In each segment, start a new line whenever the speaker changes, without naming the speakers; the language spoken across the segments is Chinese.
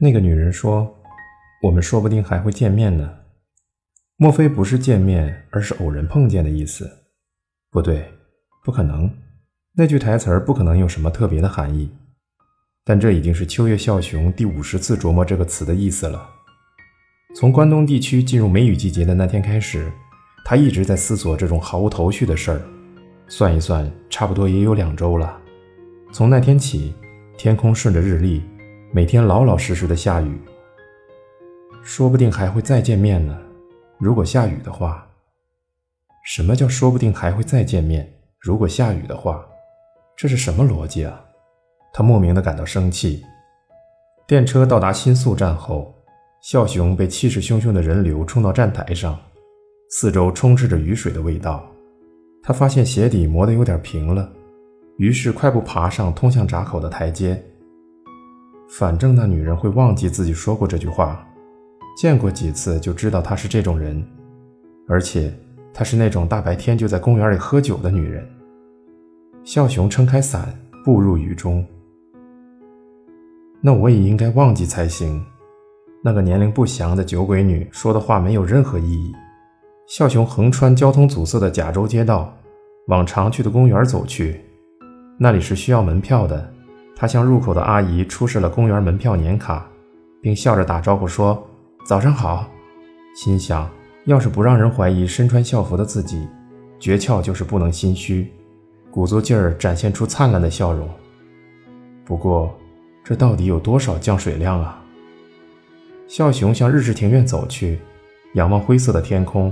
那个女人说：“我们说不定还会见面呢。”莫非不是见面，而是偶然碰见的意思？不对，不可能。那句台词儿不可能有什么特别的含义。但这已经是秋月笑雄第五十次琢磨这个词的意思了。从关东地区进入梅雨季节的那天开始，他一直在思索这种毫无头绪的事儿。算一算，差不多也有两周了。从那天起，天空顺着日历，每天老老实实的下雨。说不定还会再见面呢。如果下雨的话，什么叫说不定还会再见面？如果下雨的话，这是什么逻辑啊？他莫名的感到生气。电车到达新宿站后，孝雄被气势汹汹的人流冲到站台上，四周充斥着雨水的味道。他发现鞋底磨得有点平了，于是快步爬上通向闸口的台阶。反正那女人会忘记自己说过这句话，见过几次就知道她是这种人，而且她是那种大白天就在公园里喝酒的女人。孝雄撑开伞，步入雨中。那我也应该忘记才行。那个年龄不详的酒鬼女说的话没有任何意义。孝雄横穿交通阻塞的甲州街道，往常去的公园走去。那里是需要门票的。他向入口的阿姨出示了公园门票年卡，并笑着打招呼说：“早上好。”心想，要是不让人怀疑身穿校服的自己，诀窍就是不能心虚，鼓足劲儿展现出灿烂的笑容。不过。这到底有多少降水量啊？孝雄向日式庭院走去，仰望灰色的天空，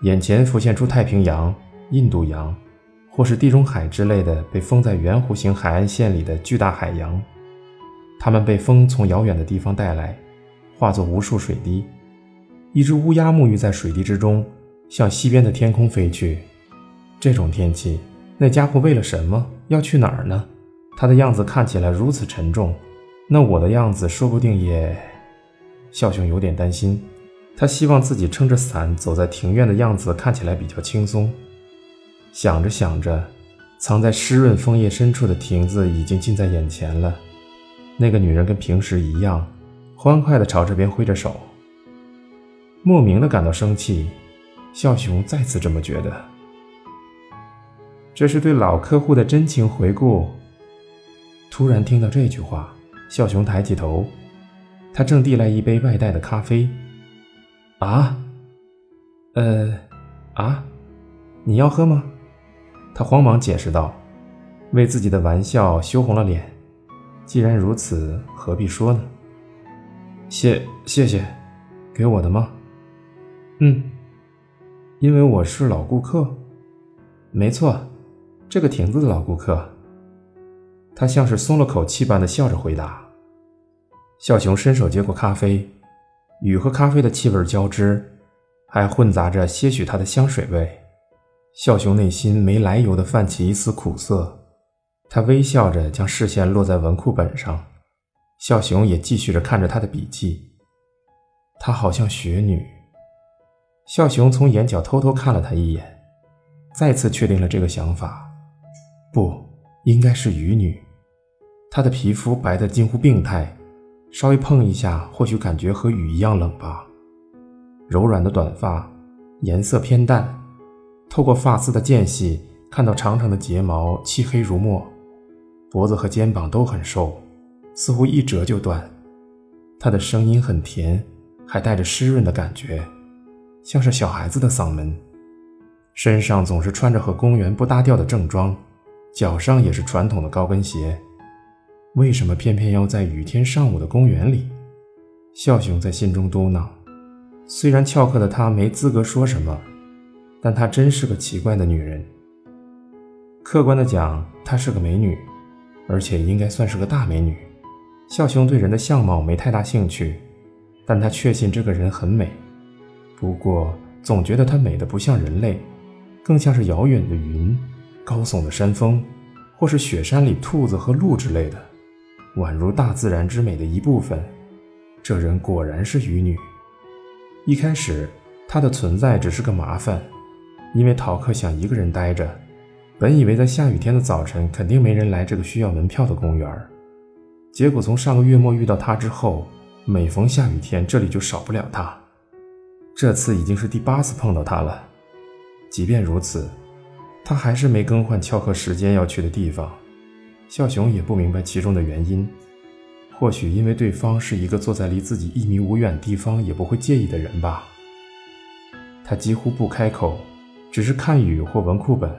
眼前浮现出太平洋、印度洋，或是地中海之类的被封在圆弧形海岸线里的巨大海洋。它们被风从遥远的地方带来，化作无数水滴。一只乌鸦沐浴在水滴之中，向西边的天空飞去。这种天气，那家伙为了什么要去哪儿呢？他的样子看起来如此沉重，那我的样子说不定也……笑熊有点担心，他希望自己撑着伞走在庭院的样子看起来比较轻松。想着想着，藏在湿润枫叶深处的亭子已经近在眼前了。那个女人跟平时一样，欢快地朝这边挥着手。莫名的感到生气，孝雄再次这么觉得。这是对老客户的真情回顾。突然听到这句话，孝雄抬起头，他正递来一杯外带的咖啡。啊，呃，啊，你要喝吗？他慌忙解释道，为自己的玩笑羞红了脸。既然如此，何必说呢？谢谢谢，给我的吗？嗯，因为我是老顾客。没错，这个亭子的老顾客。他像是松了口气般的笑着回答。笑雄伸手接过咖啡，雨和咖啡的气味交织，还混杂着些许他的香水味。孝雄内心没来由的泛起一丝苦涩。他微笑着将视线落在文库本上，孝雄也继续着看着他的笔记。她好像雪女。孝雄从眼角偷偷看了她一眼，再次确定了这个想法。不。应该是雨女，她的皮肤白得近乎病态，稍微碰一下，或许感觉和雨一样冷吧。柔软的短发，颜色偏淡，透过发丝的间隙，看到长长的睫毛漆黑如墨，脖子和肩膀都很瘦，似乎一折就断。她的声音很甜，还带着湿润的感觉，像是小孩子的嗓门。身上总是穿着和公园不搭调的正装。脚上也是传统的高跟鞋，为什么偏偏要在雨天上午的公园里？孝雄在心中嘟囔。虽然翘课的他没资格说什么，但她真是个奇怪的女人。客观的讲，她是个美女，而且应该算是个大美女。孝雄对人的相貌没太大兴趣，但他确信这个人很美。不过，总觉得她美得不像人类，更像是遥远的云。高耸的山峰，或是雪山里兔子和鹿之类的，宛如大自然之美的一部分。这人果然是渔女。一开始，她的存在只是个麻烦，因为逃课想一个人待着。本以为在下雨天的早晨肯定没人来这个需要门票的公园，结果从上个月末遇到他之后，每逢下雨天，这里就少不了他。这次已经是第八次碰到他了。即便如此，他还是没更换翘课时间要去的地方。孝雄也不明白其中的原因，或许因为对方是一个坐在离自己一米五远地方也不会介意的人吧。他几乎不开口，只是看雨或文库本，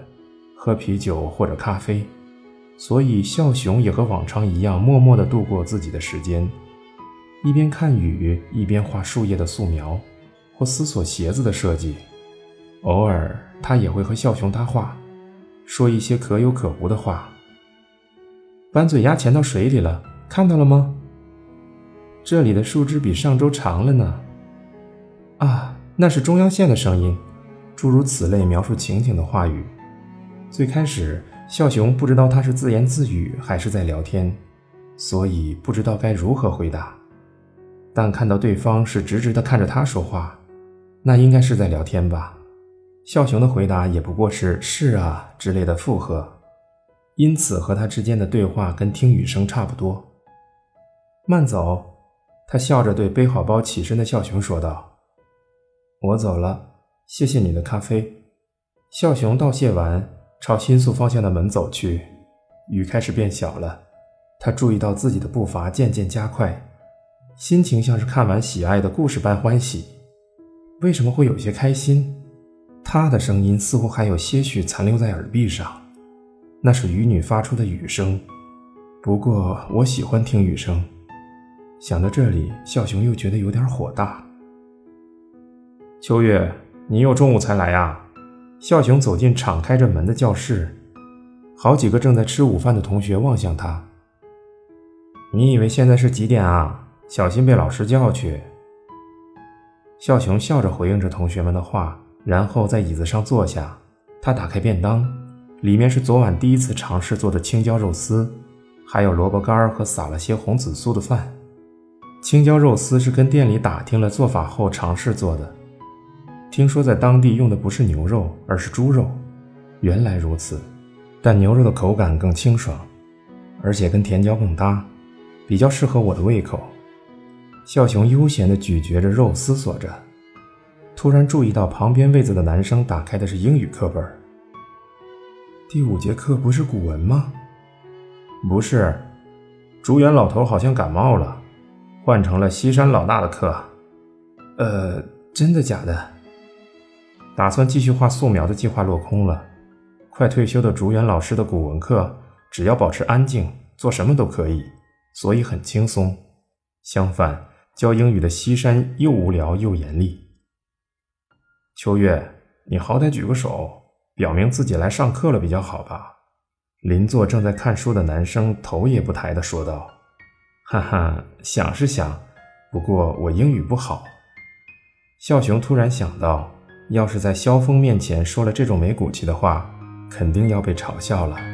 喝啤酒或者咖啡。所以孝雄也和往常一样，默默地度过自己的时间，一边看雨，一边画树叶的素描，或思索鞋子的设计。偶尔，他也会和孝雄搭话，说一些可有可无的话。板嘴鸭潜到水里了，看到了吗？这里的树枝比上周长了呢。啊，那是中央线的声音。诸如此类描述情景的话语。最开始，孝雄不知道他是自言自语还是在聊天，所以不知道该如何回答。但看到对方是直直的看着他说话，那应该是在聊天吧。孝雄的回答也不过是“是啊”之类的附和。因此，和他之间的对话跟听雨声差不多。慢走，他笑着对背好包起身的孝雄说道：“我走了，谢谢你的咖啡。”笑雄道谢完，朝新宿方向的门走去。雨开始变小了，他注意到自己的步伐渐渐加快，心情像是看完喜爱的故事般欢喜。为什么会有些开心？他的声音似乎还有些许残留在耳壁上。那是雨女发出的雨声，不过我喜欢听雨声。想到这里，笑雄又觉得有点火大。秋月，你又中午才来呀？笑雄走进敞开着门的教室，好几个正在吃午饭的同学望向他。你以为现在是几点啊？小心被老师叫去。笑雄笑着回应着同学们的话，然后在椅子上坐下。他打开便当。里面是昨晚第一次尝试做的青椒肉丝，还有萝卜干和撒了些红紫苏的饭。青椒肉丝是跟店里打听了做法后尝试做的，听说在当地用的不是牛肉，而是猪肉。原来如此，但牛肉的口感更清爽，而且跟甜椒更搭，比较适合我的胃口。笑雄悠闲地咀嚼着肉思，索着，突然注意到旁边位子的男生打开的是英语课本。第五节课不是古文吗？不是，竹园老头好像感冒了，换成了西山老大的课。呃，真的假的？打算继续画素描的计划落空了。快退休的竹园老师的古文课，只要保持安静，做什么都可以，所以很轻松。相反，教英语的西山又无聊又严厉。秋月，你好歹举个手。表明自己来上课了比较好吧？邻座正在看书的男生头也不抬地说道：“哈哈，想是想，不过我英语不好。”孝雄突然想到，要是在萧峰面前说了这种没骨气的话，肯定要被嘲笑了。